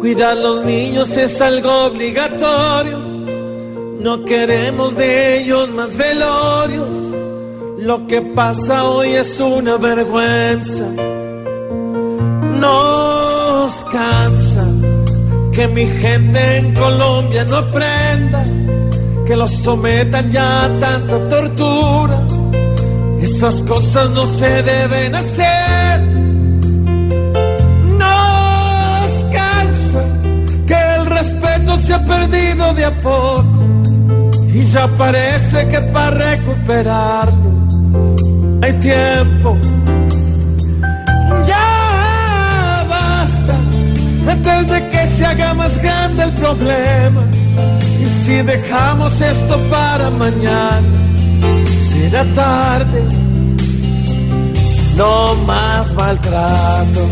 Cuidar los niños es algo obligatorio. No queremos de ellos más velorios. Lo que pasa hoy es una vergüenza. Nos cansa que mi gente en Colombia no aprenda. Que los sometan ya a tanta tortura. Esas cosas no se deben hacer. Se ha perdido de a poco y ya parece que para recuperarlo hay tiempo. Ya basta antes de que se haga más grande el problema y si dejamos esto para mañana será tarde. No más maltrato.